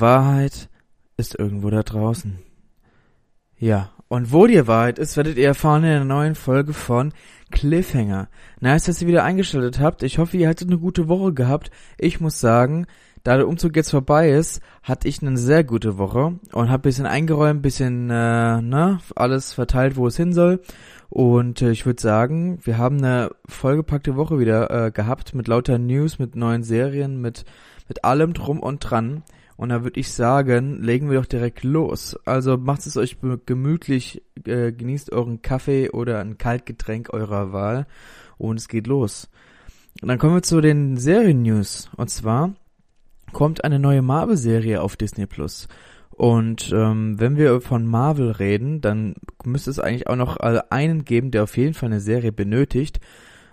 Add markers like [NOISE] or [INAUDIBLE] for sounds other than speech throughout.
Wahrheit ist irgendwo da draußen. Ja, und wo die Wahrheit ist, werdet ihr erfahren in der neuen Folge von Cliffhanger. Nice, dass ihr wieder eingeschaltet habt. Ich hoffe, ihr hattet eine gute Woche gehabt. Ich muss sagen, da der Umzug jetzt vorbei ist, hatte ich eine sehr gute Woche und habe bisschen eingeräumt, bisschen äh, ne, alles verteilt, wo es hin soll. Und äh, ich würde sagen, wir haben eine vollgepackte Woche wieder äh, gehabt mit lauter News, mit neuen Serien, mit mit allem drum und dran. Und da würde ich sagen, legen wir doch direkt los. Also macht es euch gemütlich, äh, genießt euren Kaffee oder ein Kaltgetränk eurer Wahl und es geht los. Und dann kommen wir zu den Serien-News. Und zwar kommt eine neue Marvel-Serie auf Disney Plus. Und ähm, wenn wir von Marvel reden, dann müsste es eigentlich auch noch einen geben, der auf jeden Fall eine Serie benötigt.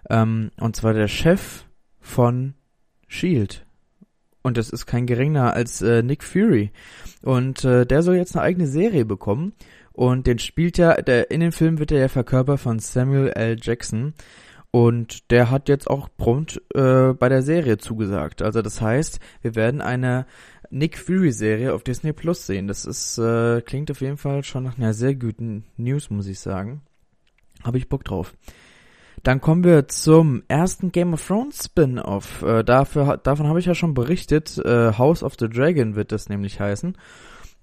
Ähm, und zwar der Chef von Shield. Und das ist kein geringer als äh, Nick Fury. Und äh, der soll jetzt eine eigene Serie bekommen. Und den spielt er, der, in dem Film wird er ja verkörpert von Samuel L. Jackson. Und der hat jetzt auch prompt äh, bei der Serie zugesagt. Also das heißt, wir werden eine Nick Fury Serie auf Disney Plus sehen. Das ist äh, klingt auf jeden Fall schon nach einer sehr guten News, muss ich sagen. Habe ich Bock drauf. Dann kommen wir zum ersten Game of Thrones Spin-off. Äh, dafür, davon habe ich ja schon berichtet. Äh, House of the Dragon wird das nämlich heißen.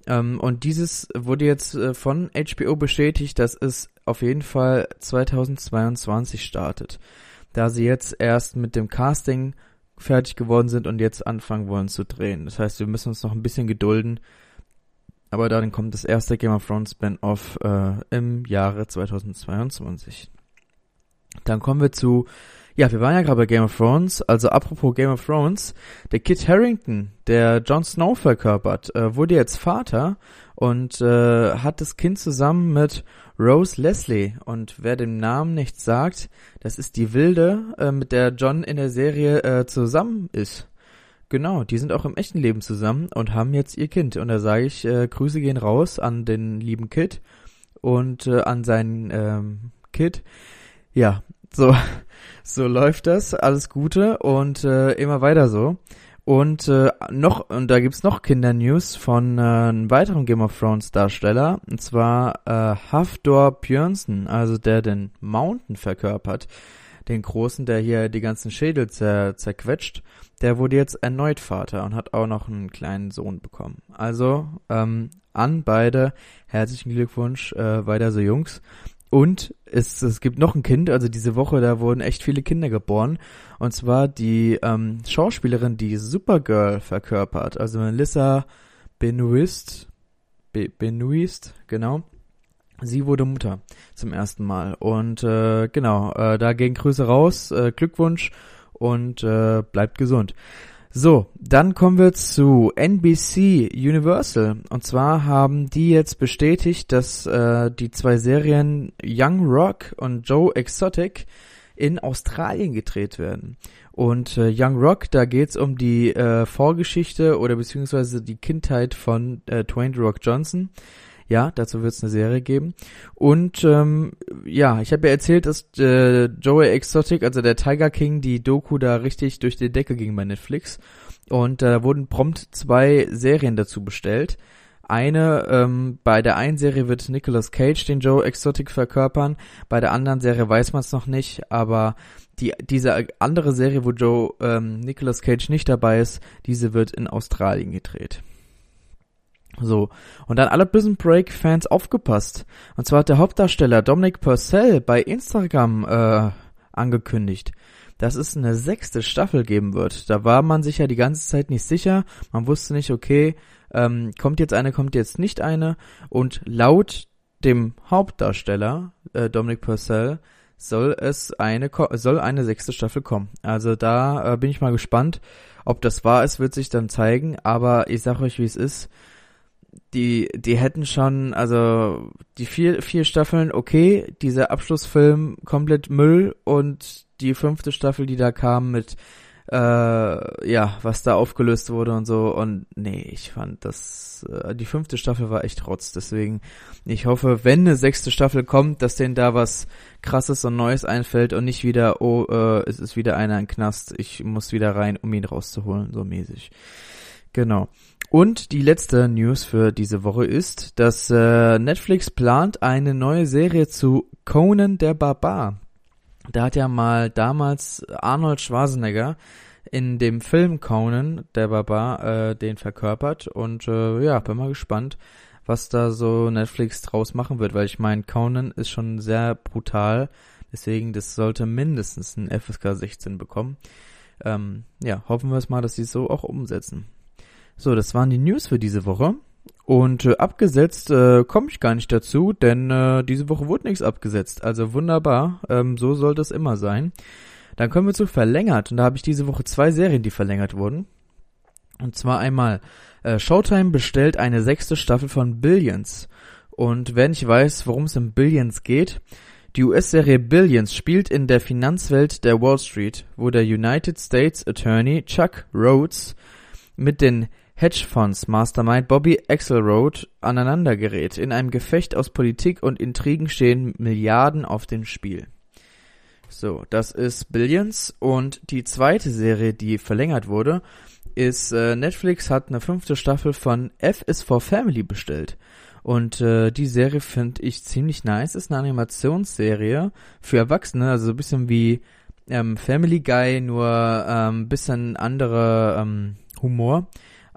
Ähm, und dieses wurde jetzt äh, von HBO bestätigt, dass es auf jeden Fall 2022 startet. Da sie jetzt erst mit dem Casting fertig geworden sind und jetzt anfangen wollen zu drehen. Das heißt, wir müssen uns noch ein bisschen gedulden. Aber dann kommt das erste Game of Thrones Spin-off äh, im Jahre 2022. Dann kommen wir zu, ja, wir waren ja gerade bei Game of Thrones, also apropos Game of Thrones, der Kit Harrington, der Jon Snow verkörpert, äh, wurde jetzt Vater und äh, hat das Kind zusammen mit Rose Leslie. Und wer dem Namen nichts sagt, das ist die Wilde, äh, mit der John in der Serie äh, zusammen ist. Genau, die sind auch im echten Leben zusammen und haben jetzt ihr Kind. Und da sage ich, äh, Grüße gehen raus an den lieben Kit und äh, an seinen ähm, Kid. Ja, so, [LAUGHS] so läuft das. Alles Gute und äh, immer weiter so. Und äh, noch, und da gibt's noch Kindernews von äh, einem weiteren Game of Thrones Darsteller, und zwar äh, Hafdor Björnsen, also der den Mountain verkörpert, den Großen, der hier die ganzen Schädel zer zerquetscht, der wurde jetzt erneut Vater und hat auch noch einen kleinen Sohn bekommen. Also ähm, an beide herzlichen Glückwunsch, äh, weiter so Jungs. Und es, es gibt noch ein Kind, also diese Woche, da wurden echt viele Kinder geboren. Und zwar die ähm, Schauspielerin, die Supergirl verkörpert, also Melissa Benoist, Be Benoist, genau. Sie wurde Mutter zum ersten Mal. Und äh, genau, äh, da gehen Grüße raus, äh, Glückwunsch und äh, bleibt gesund. So, dann kommen wir zu NBC Universal. Und zwar haben die jetzt bestätigt, dass äh, die zwei Serien Young Rock und Joe Exotic in Australien gedreht werden. Und äh, Young Rock, da geht's um die äh, Vorgeschichte oder beziehungsweise die Kindheit von äh, Dwayne Rock Johnson. Ja, dazu wird es eine Serie geben. Und ähm, ja, ich habe ja erzählt, dass äh, Joey Exotic, also der Tiger King, die Doku da richtig durch die Decke ging bei Netflix. Und da äh, wurden prompt zwei Serien dazu bestellt. Eine, ähm, bei der einen Serie wird Nicolas Cage den Joe Exotic verkörpern, bei der anderen Serie weiß man es noch nicht, aber die, diese andere Serie, wo Joe ähm, Nicolas Cage nicht dabei ist, diese wird in Australien gedreht. So. Und dann alle Prison Break Fans aufgepasst. Und zwar hat der Hauptdarsteller Dominic Purcell bei Instagram äh, angekündigt, dass es eine sechste Staffel geben wird. Da war man sich ja die ganze Zeit nicht sicher. Man wusste nicht, okay, ähm, kommt jetzt eine, kommt jetzt nicht eine. Und laut dem Hauptdarsteller, äh, Dominic Purcell, soll es eine, soll eine sechste Staffel kommen. Also da äh, bin ich mal gespannt. Ob das wahr ist, wird sich dann zeigen. Aber ich sag euch, wie es ist die, die hätten schon, also die vier, vier Staffeln, okay, dieser Abschlussfilm komplett Müll und die fünfte Staffel, die da kam mit, äh, ja, was da aufgelöst wurde und so und nee, ich fand das, äh, die fünfte Staffel war echt rotz, deswegen, ich hoffe, wenn eine sechste Staffel kommt, dass denen da was krasses und Neues einfällt und nicht wieder, oh, äh, es ist wieder einer im Knast, ich muss wieder rein, um ihn rauszuholen, so mäßig. Genau. Und die letzte News für diese Woche ist, dass äh, Netflix plant eine neue Serie zu Conan der Barbar. Da hat ja mal damals Arnold Schwarzenegger in dem Film Conan der Barbar äh, den verkörpert und äh, ja, bin mal gespannt, was da so Netflix draus machen wird, weil ich meine, Conan ist schon sehr brutal, deswegen das sollte mindestens ein FSK 16 bekommen. Ähm, ja, hoffen wir es mal, dass sie es so auch umsetzen. So, das waren die News für diese Woche. Und äh, abgesetzt äh, komme ich gar nicht dazu, denn äh, diese Woche wurde nichts abgesetzt. Also wunderbar, ähm, so sollte es immer sein. Dann kommen wir zu verlängert und da habe ich diese Woche zwei Serien, die verlängert wurden. Und zwar einmal äh, Showtime bestellt eine sechste Staffel von Billions. Und wer nicht weiß, worum es in Billions geht, die US-Serie Billions spielt in der Finanzwelt der Wall Street, wo der United States Attorney Chuck Rhodes mit den Hedgefonds Mastermind Bobby Axelrod aneinander gerät. In einem Gefecht aus Politik und Intrigen stehen Milliarden auf dem Spiel. So, das ist Billions und die zweite Serie, die verlängert wurde, ist äh, Netflix hat eine fünfte Staffel von F is for Family bestellt. Und äh, die Serie finde ich ziemlich nice. Ist eine Animationsserie für Erwachsene, also so ein bisschen wie ähm, Family Guy, nur ähm, bisschen andere ähm, Humor.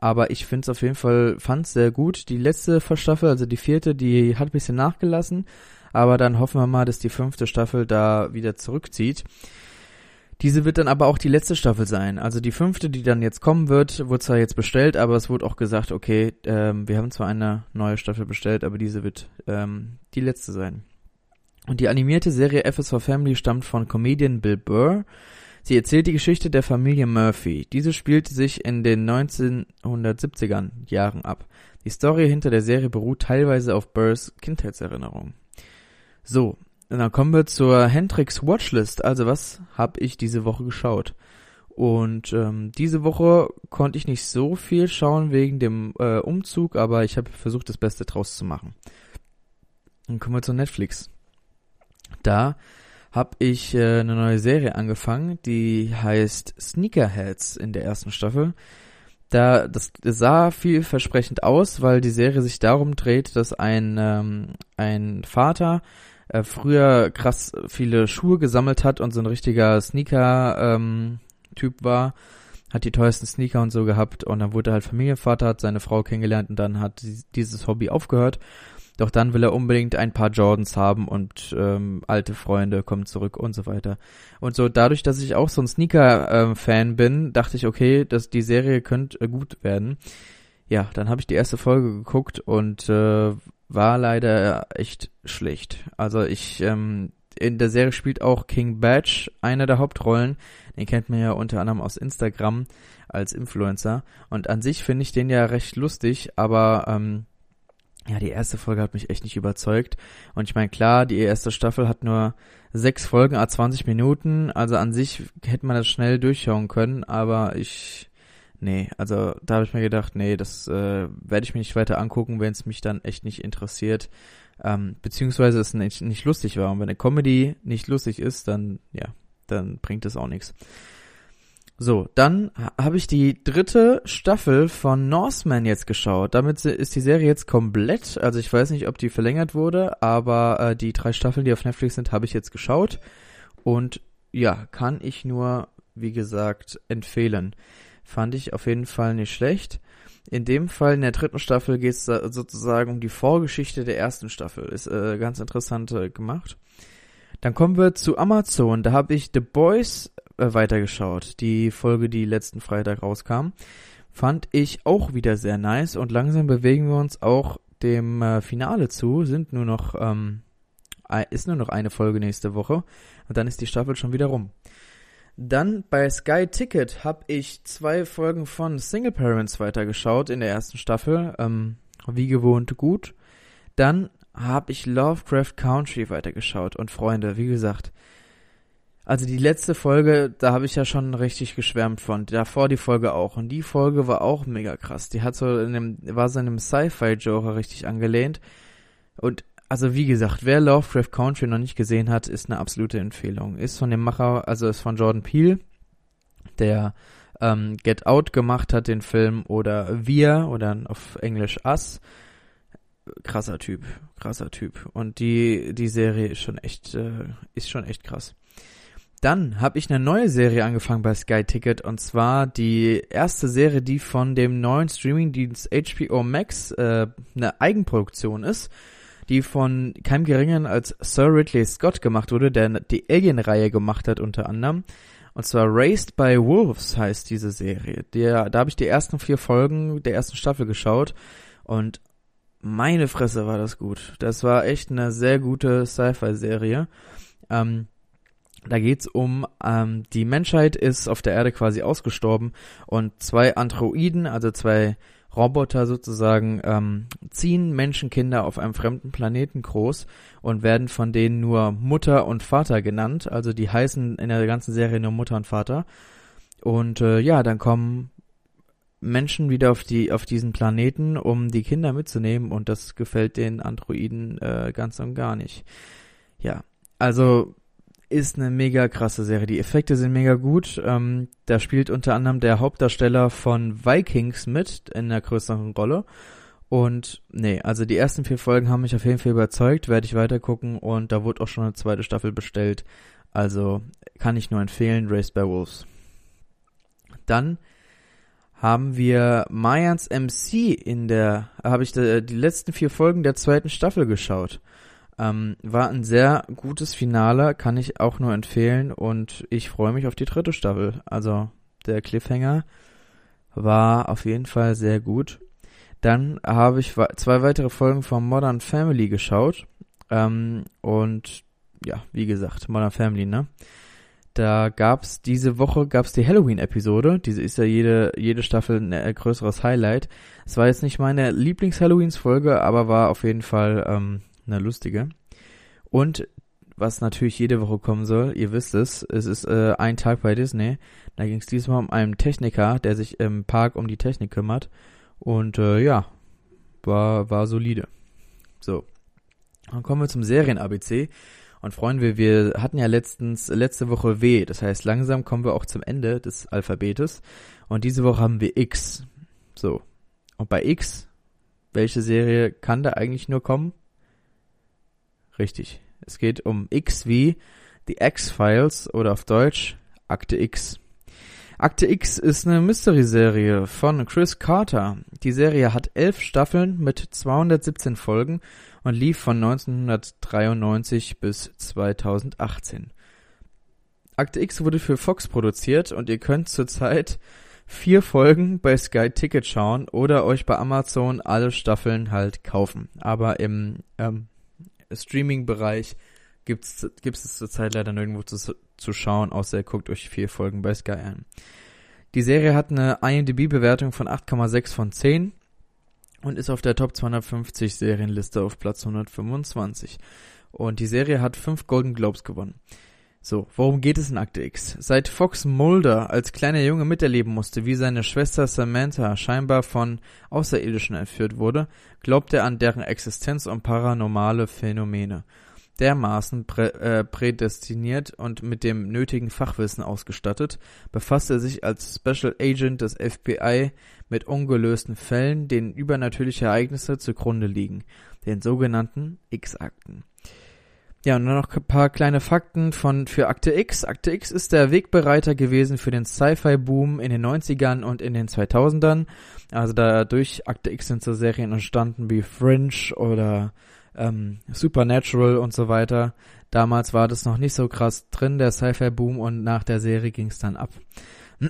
Aber ich finde es auf jeden Fall, fand sehr gut. Die letzte Staffel, also die vierte, die hat ein bisschen nachgelassen. Aber dann hoffen wir mal, dass die fünfte Staffel da wieder zurückzieht. Diese wird dann aber auch die letzte Staffel sein. Also die fünfte, die dann jetzt kommen wird, wurde zwar jetzt bestellt, aber es wurde auch gesagt, okay, ähm, wir haben zwar eine neue Staffel bestellt, aber diese wird ähm, die letzte sein. Und die animierte Serie F is for Family stammt von Comedian Bill Burr. Sie erzählt die Geschichte der Familie Murphy. Diese spielte sich in den 1970ern Jahren ab. Die Story hinter der Serie beruht teilweise auf Burrs Kindheitserinnerungen. So, dann kommen wir zur Hendrix Watchlist. Also was habe ich diese Woche geschaut? Und ähm, diese Woche konnte ich nicht so viel schauen wegen dem äh, Umzug, aber ich habe versucht, das Beste draus zu machen. Dann kommen wir zu Netflix. Da habe ich äh, eine neue Serie angefangen, die heißt Sneakerheads in der ersten Staffel. Da das sah vielversprechend aus, weil die Serie sich darum dreht, dass ein ähm, ein Vater äh, früher krass viele Schuhe gesammelt hat und so ein richtiger Sneaker-Typ ähm, war, hat die teuersten Sneaker und so gehabt und dann wurde er halt Familienvater, hat seine Frau kennengelernt und dann hat dieses Hobby aufgehört. Doch dann will er unbedingt ein paar Jordans haben und ähm, alte Freunde kommen zurück und so weiter. Und so dadurch, dass ich auch so ein Sneaker-Fan ähm, bin, dachte ich, okay, dass die Serie könnte äh, gut werden. Ja, dann habe ich die erste Folge geguckt und äh, war leider echt schlecht. Also ich, ähm, in der Serie spielt auch King Badge eine der Hauptrollen. Den kennt man ja unter anderem aus Instagram als Influencer. Und an sich finde ich den ja recht lustig, aber ähm, ja, die erste Folge hat mich echt nicht überzeugt. Und ich meine, klar, die erste Staffel hat nur sechs Folgen, a 20 Minuten. Also an sich hätte man das schnell durchschauen können, aber ich Nee, also da habe ich mir gedacht, nee, das äh, werde ich mir nicht weiter angucken, wenn es mich dann echt nicht interessiert. Ähm, beziehungsweise es nicht, nicht lustig war. Und wenn eine Comedy nicht lustig ist, dann, ja, dann bringt es auch nichts. So, dann habe ich die dritte Staffel von Norseman jetzt geschaut. Damit ist die Serie jetzt komplett. Also ich weiß nicht, ob die verlängert wurde, aber äh, die drei Staffeln, die auf Netflix sind, habe ich jetzt geschaut. Und ja, kann ich nur, wie gesagt, empfehlen. Fand ich auf jeden Fall nicht schlecht. In dem Fall in der dritten Staffel geht es sozusagen um die Vorgeschichte der ersten Staffel. Ist äh, ganz interessant äh, gemacht. Dann kommen wir zu Amazon. Da habe ich The Boys äh, weitergeschaut. Die Folge, die letzten Freitag rauskam. Fand ich auch wieder sehr nice und langsam bewegen wir uns auch dem äh, Finale zu. Sind nur noch, ähm, ist nur noch eine Folge nächste Woche und dann ist die Staffel schon wieder rum. Dann bei Sky Ticket habe ich zwei Folgen von Single Parents weitergeschaut in der ersten Staffel. Ähm, wie gewohnt gut. Dann habe ich Lovecraft Country weitergeschaut. Und Freunde, wie gesagt, also die letzte Folge, da habe ich ja schon richtig geschwärmt von. Davor die Folge auch. Und die Folge war auch mega krass. Die hat so in dem, war so in einem Sci-Fi-Genre richtig angelehnt. Und also wie gesagt, wer Lovecraft Country noch nicht gesehen hat, ist eine absolute Empfehlung. Ist von dem Macher, also ist von Jordan Peele. der ähm, Get Out gemacht hat, den Film, oder Wir, oder auf Englisch Us. Krasser Typ, krasser Typ. Und die, die Serie ist schon echt, äh, ist schon echt krass. Dann habe ich eine neue Serie angefangen bei Sky Ticket und zwar die erste Serie, die von dem neuen Streamingdienst HBO Max äh, eine Eigenproduktion ist, die von keinem geringeren als Sir Ridley Scott gemacht wurde, der die Alien-Reihe gemacht hat unter anderem. Und zwar Raised by Wolves heißt diese Serie. Der, da habe ich die ersten vier Folgen der ersten Staffel geschaut und meine Fresse war das gut. Das war echt eine sehr gute Sci-Fi-Serie. Ähm, da geht's um, ähm, die Menschheit ist auf der Erde quasi ausgestorben und zwei Androiden, also zwei Roboter sozusagen, ähm, ziehen Menschenkinder auf einem fremden Planeten groß und werden von denen nur Mutter und Vater genannt. Also die heißen in der ganzen Serie nur Mutter und Vater. Und äh, ja, dann kommen Menschen wieder auf die auf diesen Planeten, um die Kinder mitzunehmen und das gefällt den Androiden äh, ganz und gar nicht. Ja, also ist eine mega krasse Serie. Die Effekte sind mega gut. Ähm, da spielt unter anderem der Hauptdarsteller von Vikings mit in einer größeren Rolle. Und nee, also die ersten vier Folgen haben mich auf jeden Fall überzeugt, werde ich weiter gucken und da wurde auch schon eine zweite Staffel bestellt. Also kann ich nur empfehlen, Race by Wolves. Dann haben wir Mayans MC in der, habe ich die, die letzten vier Folgen der zweiten Staffel geschaut. Ähm, war ein sehr gutes Finale, kann ich auch nur empfehlen und ich freue mich auf die dritte Staffel. Also der Cliffhanger war auf jeden Fall sehr gut. Dann habe ich zwei weitere Folgen von Modern Family geschaut. Ähm, und ja, wie gesagt, Modern Family, ne? Da gab's diese Woche gab's die Halloween-Episode. Diese ist ja jede jede Staffel ein äh, größeres Highlight. Es war jetzt nicht meine Lieblings-Halloweens-Folge, aber war auf jeden Fall ähm, eine lustige. Und was natürlich jede Woche kommen soll, ihr wisst es, es ist äh, ein Tag bei Disney. Da ging es diesmal um einen Techniker, der sich im Park um die Technik kümmert. Und äh, ja, war, war solide. So. Dann kommen wir zum Serien-ABC. Und freuen wir, wir hatten ja letztens, letzte Woche W. Das heißt, langsam kommen wir auch zum Ende des Alphabetes. Und diese Woche haben wir X. So. Und bei X, welche Serie kann da eigentlich nur kommen? Richtig. Es geht um X wie The X-Files oder auf Deutsch Akte X. Akte X ist eine Mystery-Serie von Chris Carter. Die Serie hat elf Staffeln mit 217 Folgen und lief von 1993 bis 2018. Akte X wurde für Fox produziert und ihr könnt zurzeit vier Folgen bei Sky Ticket schauen oder euch bei Amazon alle Staffeln halt kaufen. Aber im ähm, Streaming-Bereich gibt's es zurzeit leider nirgendwo zu, zu schauen, außer ihr guckt euch vier Folgen bei Sky an. Die Serie hat eine IMDb-Bewertung von 8,6 von 10 und ist auf der Top 250 Serienliste auf Platz 125. Und die Serie hat fünf Golden Globes gewonnen. So, worum geht es in Akte X? Seit Fox Mulder als kleiner Junge miterleben musste, wie seine Schwester Samantha scheinbar von Außerirdischen entführt wurde, glaubt er an deren Existenz und paranormale Phänomene. Dermaßen prä äh, prädestiniert und mit dem nötigen Fachwissen ausgestattet, befasst er sich als Special Agent des FBI mit ungelösten Fällen, denen übernatürliche Ereignisse zugrunde liegen, den sogenannten X-Akten. Ja, und dann noch ein paar kleine Fakten von für Akte X. Akte X ist der Wegbereiter gewesen für den Sci-Fi-Boom in den 90ern und in den 2000ern. Also da durch Akte X sind so Serien entstanden wie Fringe oder ähm, Supernatural und so weiter. Damals war das noch nicht so krass drin, der Sci-Fi-Boom, und nach der Serie ging es dann ab. [CLEARS THROAT]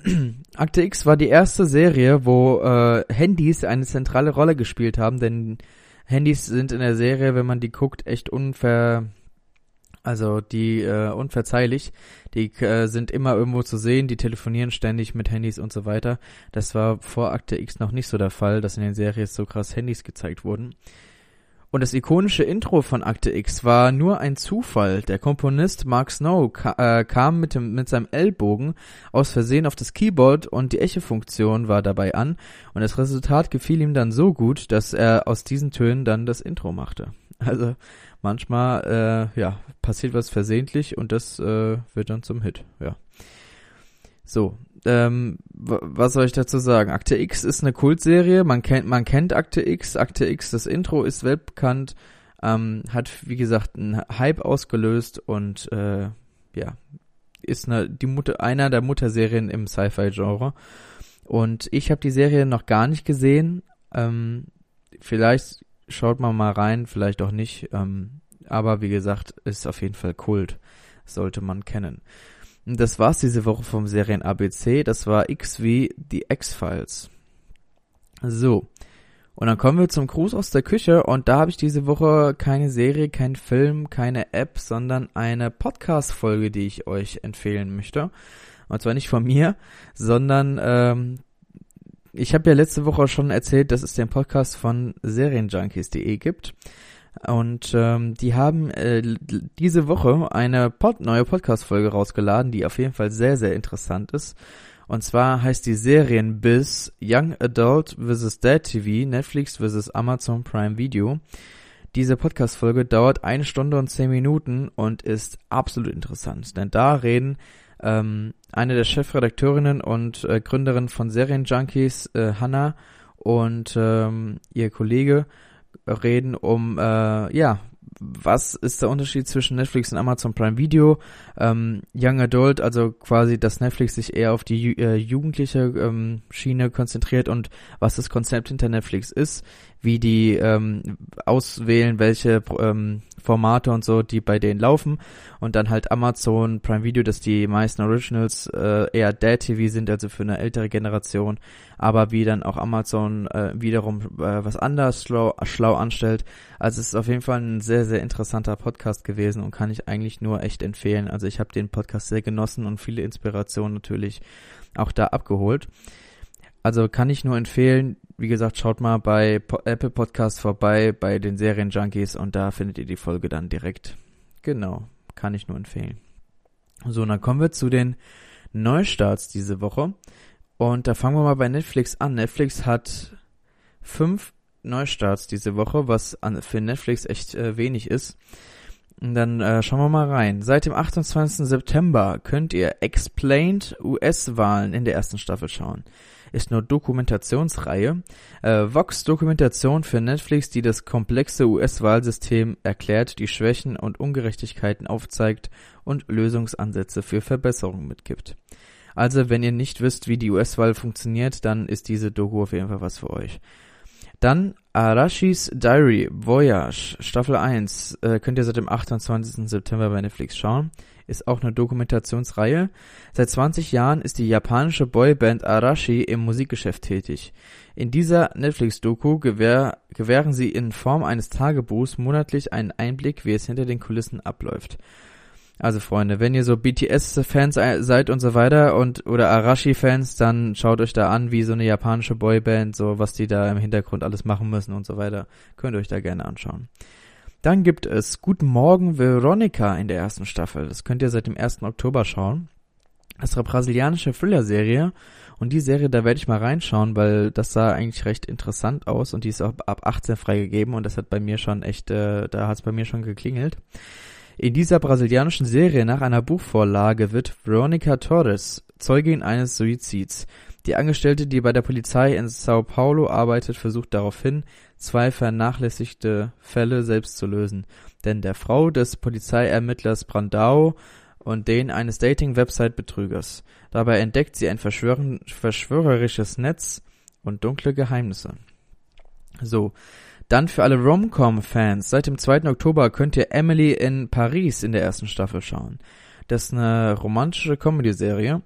Akte X war die erste Serie, wo äh, Handys eine zentrale Rolle gespielt haben, denn Handys sind in der Serie, wenn man die guckt, echt unver also die äh, unverzeihlich, die äh, sind immer irgendwo zu sehen, die telefonieren ständig mit Handys und so weiter. Das war vor Akte X noch nicht so der Fall, dass in den Serien so krass Handys gezeigt wurden. Und das ikonische Intro von Akte X war nur ein Zufall. Der Komponist Mark Snow ka äh, kam mit, dem, mit seinem Ellbogen aus Versehen auf das Keyboard und die Echo-Funktion war dabei an. Und das Resultat gefiel ihm dann so gut, dass er aus diesen Tönen dann das Intro machte. Also manchmal äh, ja passiert was versehentlich und das äh, wird dann zum Hit. Ja. So, ähm, was soll ich dazu sagen? Akte X ist eine Kultserie, man kennt, man kennt Akte X, Akte X, das Intro ist weltbekannt, ähm, hat, wie gesagt, einen Hype ausgelöst und äh, ja, ist eine, die Mutter, einer der Mutterserien im Sci-Fi-Genre. Und ich habe die Serie noch gar nicht gesehen. Ähm, vielleicht schaut man mal rein, vielleicht auch nicht. Ähm, aber wie gesagt, ist auf jeden Fall Kult. Sollte man kennen. Und das war's diese Woche vom Serien ABC. Das war X wie die X-Files. So. Und dann kommen wir zum Gruß aus der Küche und da habe ich diese Woche keine Serie, kein Film, keine App, sondern eine Podcast-Folge, die ich euch empfehlen möchte. Und zwar nicht von mir, sondern ähm, ich habe ja letzte Woche schon erzählt, dass es den Podcast von Serienjunkies.de gibt. Und ähm, die haben äh, diese Woche eine Pod neue Podcast-Folge rausgeladen, die auf jeden Fall sehr, sehr interessant ist. Und zwar heißt die Serienbiz Young Adult vs. Dead TV, Netflix vs. Amazon Prime Video. Diese Podcast-Folge dauert eine Stunde und zehn Minuten und ist absolut interessant, denn da reden ähm, eine der Chefredakteurinnen und äh, Gründerin von Serienjunkies, äh, Hannah, und ähm, ihr Kollege reden um, äh, ja, was ist der Unterschied zwischen Netflix und Amazon Prime Video? Ähm, Young Adult, also quasi, dass Netflix sich eher auf die äh, jugendliche ähm, Schiene konzentriert und was das Konzept hinter Netflix ist, wie die ähm, auswählen, welche ähm, Formate und so, die bei denen laufen und dann halt Amazon Prime Video, dass die meisten Originals äh, eher Dad TV sind, also für eine ältere Generation, aber wie dann auch Amazon äh, wiederum äh, was anders schlau, schlau anstellt. Also es ist auf jeden Fall ein sehr, sehr interessanter Podcast gewesen und kann ich eigentlich nur echt empfehlen. Also ich habe den Podcast sehr genossen und viele Inspirationen natürlich auch da abgeholt. Also kann ich nur empfehlen, wie gesagt, schaut mal bei Apple Podcast vorbei, bei den Serien Junkies und da findet ihr die Folge dann direkt. Genau, kann ich nur empfehlen. So, und dann kommen wir zu den Neustarts diese Woche. Und da fangen wir mal bei Netflix an. Netflix hat fünf Neustarts diese Woche, was an, für Netflix echt äh, wenig ist. Und dann äh, schauen wir mal rein. Seit dem 28. September könnt ihr Explained US-Wahlen in der ersten Staffel schauen ist nur Dokumentationsreihe. Äh, Vox Dokumentation für Netflix, die das komplexe US-Wahlsystem erklärt, die Schwächen und Ungerechtigkeiten aufzeigt und Lösungsansätze für Verbesserungen mitgibt. Also, wenn ihr nicht wisst, wie die US-Wahl funktioniert, dann ist diese Doku auf jeden Fall was für euch. Dann Arashis Diary Voyage Staffel 1 äh, könnt ihr seit dem 28. September bei Netflix schauen ist auch eine Dokumentationsreihe. Seit 20 Jahren ist die japanische Boyband Arashi im Musikgeschäft tätig. In dieser Netflix-Doku gewähr, gewähren sie in Form eines Tagebuchs monatlich einen Einblick, wie es hinter den Kulissen abläuft. Also Freunde, wenn ihr so BTS-Fans seid und so weiter und oder Arashi-Fans, dann schaut euch da an, wie so eine japanische Boyband, so was die da im Hintergrund alles machen müssen und so weiter. Könnt ihr euch da gerne anschauen. Dann gibt es Guten Morgen Veronica in der ersten Staffel. Das könnt ihr seit dem 1. Oktober schauen. Das ist eine brasilianische Thriller-Serie. Und die Serie, da werde ich mal reinschauen, weil das sah eigentlich recht interessant aus und die ist auch ab 18 freigegeben und das hat bei mir schon echt, äh, da hat es bei mir schon geklingelt. In dieser brasilianischen Serie nach einer Buchvorlage wird Veronica Torres Zeugin eines Suizids. Die Angestellte, die bei der Polizei in Sao Paulo arbeitet, versucht daraufhin, zwei vernachlässigte Fälle selbst zu lösen. Denn der Frau des Polizeiermittlers Brandao und den eines Dating-Website-Betrügers. Dabei entdeckt sie ein verschwörerisches Netz und dunkle Geheimnisse. So, dann für alle Rom-Com-Fans. Seit dem 2. Oktober könnt ihr Emily in Paris in der ersten Staffel schauen. Das ist eine romantische Comedy-Serie.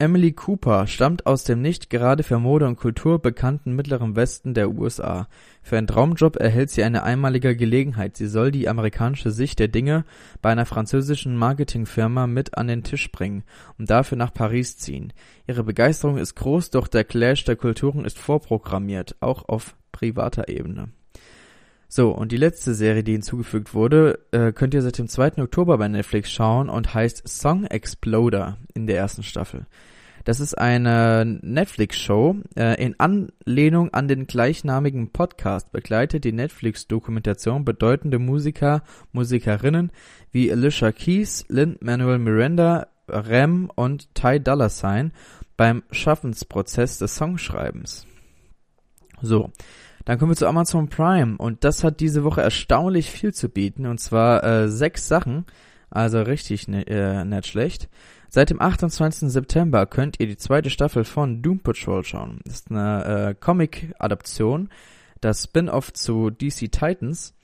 Emily Cooper stammt aus dem nicht gerade für Mode und Kultur bekannten Mittleren Westen der USA. Für einen Traumjob erhält sie eine einmalige Gelegenheit. Sie soll die amerikanische Sicht der Dinge bei einer französischen Marketingfirma mit an den Tisch bringen und dafür nach Paris ziehen. Ihre Begeisterung ist groß, doch der Clash der Kulturen ist vorprogrammiert, auch auf privater Ebene. So, und die letzte Serie, die hinzugefügt wurde, äh, könnt ihr seit dem 2. Oktober bei Netflix schauen und heißt Song Exploder in der ersten Staffel. Das ist eine Netflix-Show. Äh, in Anlehnung an den gleichnamigen Podcast begleitet die Netflix-Dokumentation bedeutende Musiker, Musikerinnen wie Alicia Keys, Lynn Manuel Miranda, Rem und Ty Dolla Sign beim Schaffensprozess des Songschreibens. So, dann kommen wir zu Amazon Prime und das hat diese Woche erstaunlich viel zu bieten und zwar äh, sechs Sachen, also richtig ne, äh, nicht schlecht. Seit dem 28. September könnt ihr die zweite Staffel von Doom Patrol schauen. Das ist eine äh, Comic-Adaption, das Spin-off zu DC Titans.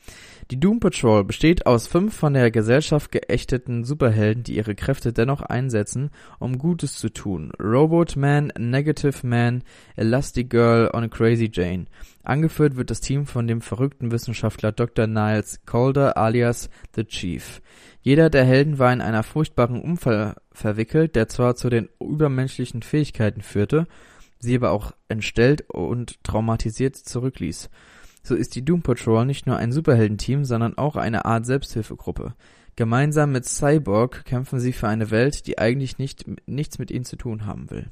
Die Doom Patrol besteht aus fünf von der Gesellschaft geächteten Superhelden, die ihre Kräfte dennoch einsetzen, um Gutes zu tun. Robot Man, Negative Man, Elastic Girl und Crazy Jane. Angeführt wird das Team von dem verrückten Wissenschaftler Dr. Niles Calder alias The Chief. Jeder der Helden war in einer furchtbaren Unfall verwickelt, der zwar zu den übermenschlichen Fähigkeiten führte, sie aber auch entstellt und traumatisiert zurückließ. So ist die Doom Patrol nicht nur ein Superheldenteam, sondern auch eine Art Selbsthilfegruppe. Gemeinsam mit Cyborg kämpfen sie für eine Welt, die eigentlich nicht, nichts mit ihnen zu tun haben will.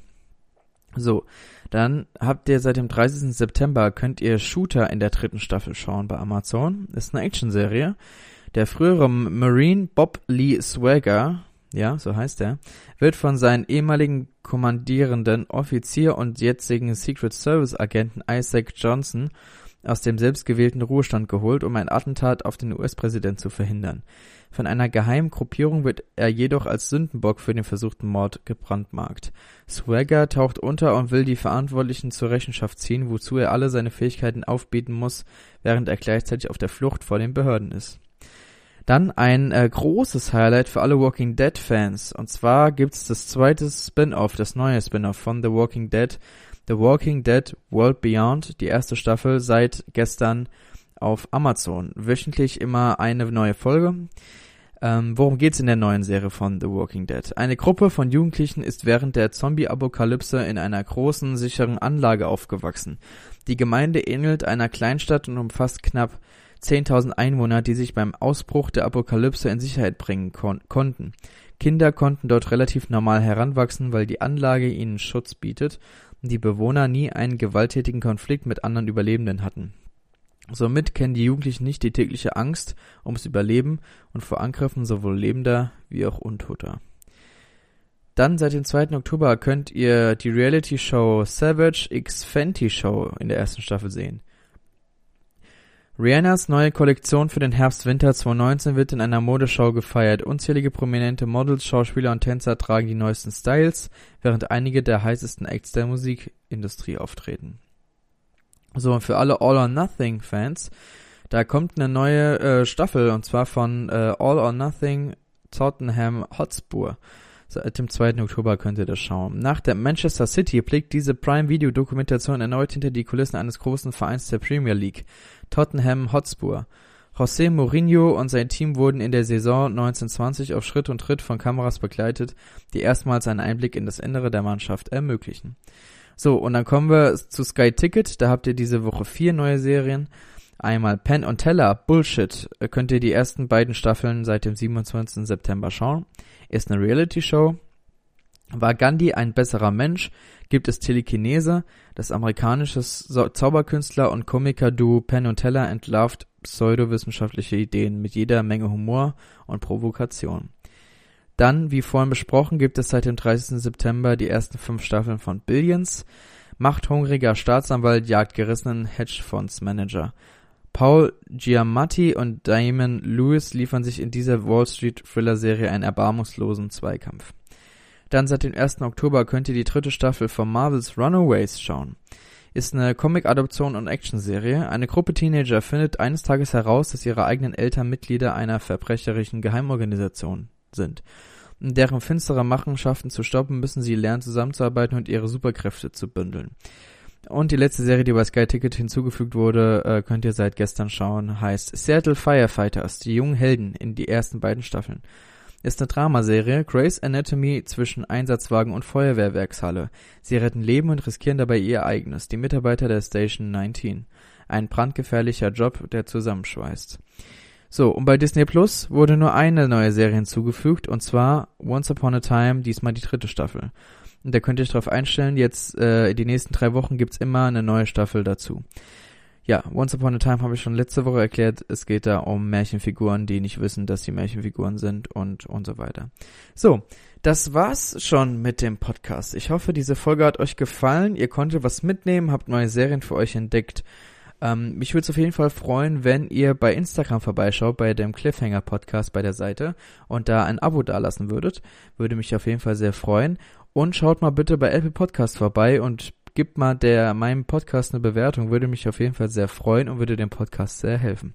So, dann habt ihr seit dem 30. September könnt ihr Shooter in der dritten Staffel schauen bei Amazon. Ist eine Actionserie. Der frühere Marine Bob Lee Swagger, ja, so heißt er, wird von seinen ehemaligen kommandierenden Offizier und jetzigen Secret Service Agenten Isaac Johnson aus dem selbstgewählten Ruhestand geholt, um ein Attentat auf den US-Präsident zu verhindern. Von einer geheimen Gruppierung wird er jedoch als Sündenbock für den versuchten Mord gebrandmarkt. Swagger taucht unter und will die Verantwortlichen zur Rechenschaft ziehen, wozu er alle seine Fähigkeiten aufbieten muss, während er gleichzeitig auf der Flucht vor den Behörden ist. Dann ein äh, großes Highlight für alle Walking Dead Fans. Und zwar gibt's das zweite Spin-off, das neue Spin-off von The Walking Dead. The Walking Dead World Beyond, die erste Staffel seit gestern auf Amazon. Wöchentlich immer eine neue Folge. Ähm, worum geht's in der neuen Serie von The Walking Dead? Eine Gruppe von Jugendlichen ist während der Zombie-Apokalypse in einer großen, sicheren Anlage aufgewachsen. Die Gemeinde ähnelt einer Kleinstadt und umfasst knapp 10.000 Einwohner, die sich beim Ausbruch der Apokalypse in Sicherheit bringen kon konnten. Kinder konnten dort relativ normal heranwachsen, weil die Anlage ihnen Schutz bietet und die Bewohner nie einen gewalttätigen Konflikt mit anderen Überlebenden hatten. Somit kennen die Jugendlichen nicht die tägliche Angst ums Überleben und vor Angriffen sowohl Lebender wie auch Untoter. Dann seit dem 2. Oktober könnt ihr die Reality-Show Savage X Fenty Show in der ersten Staffel sehen. Rihannas neue Kollektion für den Herbst-Winter 2019 wird in einer Modeschau gefeiert. Unzählige prominente Models, Schauspieler und Tänzer tragen die neuesten Styles, während einige der heißesten Acts der Musikindustrie auftreten. So, und für alle All or Nothing Fans, da kommt eine neue äh, Staffel und zwar von äh, All or Nothing Tottenham Hotspur. Seit dem 2. Oktober könnt ihr das schauen. Nach der Manchester City blickt diese Prime Video Dokumentation erneut hinter die Kulissen eines großen Vereins der Premier League. Tottenham Hotspur. José Mourinho und sein Team wurden in der Saison 1920 auf Schritt und Tritt von Kameras begleitet, die erstmals einen Einblick in das Innere der Mannschaft ermöglichen. So, und dann kommen wir zu Sky Ticket. Da habt ihr diese Woche vier neue Serien. Einmal Penn und Teller, Bullshit. Könnt ihr die ersten beiden Staffeln seit dem 27. September schauen. Ist eine Reality-Show. War Gandhi ein besserer Mensch? gibt es Telekinese, das amerikanische Zauberkünstler und Komiker-Duo Penn und Teller entlarvt pseudowissenschaftliche Ideen mit jeder Menge Humor und Provokation. Dann, wie vorhin besprochen, gibt es seit dem 30. September die ersten fünf Staffeln von Billions. Machthungriger Staatsanwalt jagt gerissenen Hedgefondsmanager. Paul Giamatti und Damon Lewis liefern sich in dieser Wall Street Thriller Serie einen erbarmungslosen Zweikampf. Dann seit dem 1. Oktober könnt ihr die dritte Staffel von Marvels Runaways schauen. Ist eine Comic-Adoption und Action-Serie. Eine Gruppe Teenager findet eines Tages heraus, dass ihre eigenen Eltern Mitglieder einer verbrecherischen Geheimorganisation sind. Um deren finstere Machenschaften zu stoppen, müssen sie lernen zusammenzuarbeiten und ihre Superkräfte zu bündeln. Und die letzte Serie, die bei Sky Ticket hinzugefügt wurde, äh, könnt ihr seit gestern schauen, heißt Seattle Firefighters, die jungen Helden in die ersten beiden Staffeln ist eine Dramaserie Grace Anatomy zwischen Einsatzwagen und Feuerwehrwerkshalle. Sie retten Leben und riskieren dabei ihr eigenes, die Mitarbeiter der Station 19. Ein brandgefährlicher Job, der zusammenschweißt. So, und bei Disney Plus wurde nur eine neue Serie hinzugefügt, und zwar Once Upon a Time, diesmal die dritte Staffel. Und da könnt ihr euch darauf einstellen, jetzt äh, die nächsten drei Wochen gibt's immer eine neue Staffel dazu. Ja, Once Upon a Time habe ich schon letzte Woche erklärt. Es geht da um Märchenfiguren, die nicht wissen, dass sie Märchenfiguren sind und und so weiter. So, das war's schon mit dem Podcast. Ich hoffe, diese Folge hat euch gefallen. Ihr konntet was mitnehmen, habt neue Serien für euch entdeckt. Ähm, mich würde es auf jeden Fall freuen, wenn ihr bei Instagram vorbeischaut, bei dem Cliffhanger Podcast bei der Seite und da ein Abo dalassen würdet. Würde mich auf jeden Fall sehr freuen. Und schaut mal bitte bei Apple Podcast vorbei und gebt mal der meinem Podcast eine Bewertung. Würde mich auf jeden Fall sehr freuen und würde dem Podcast sehr helfen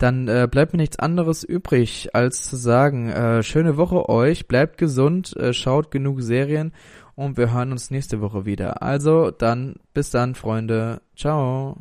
dann äh, bleibt mir nichts anderes übrig, als zu sagen, äh, schöne Woche euch, bleibt gesund, äh, schaut genug Serien und wir hören uns nächste Woche wieder. Also dann, bis dann, Freunde. Ciao.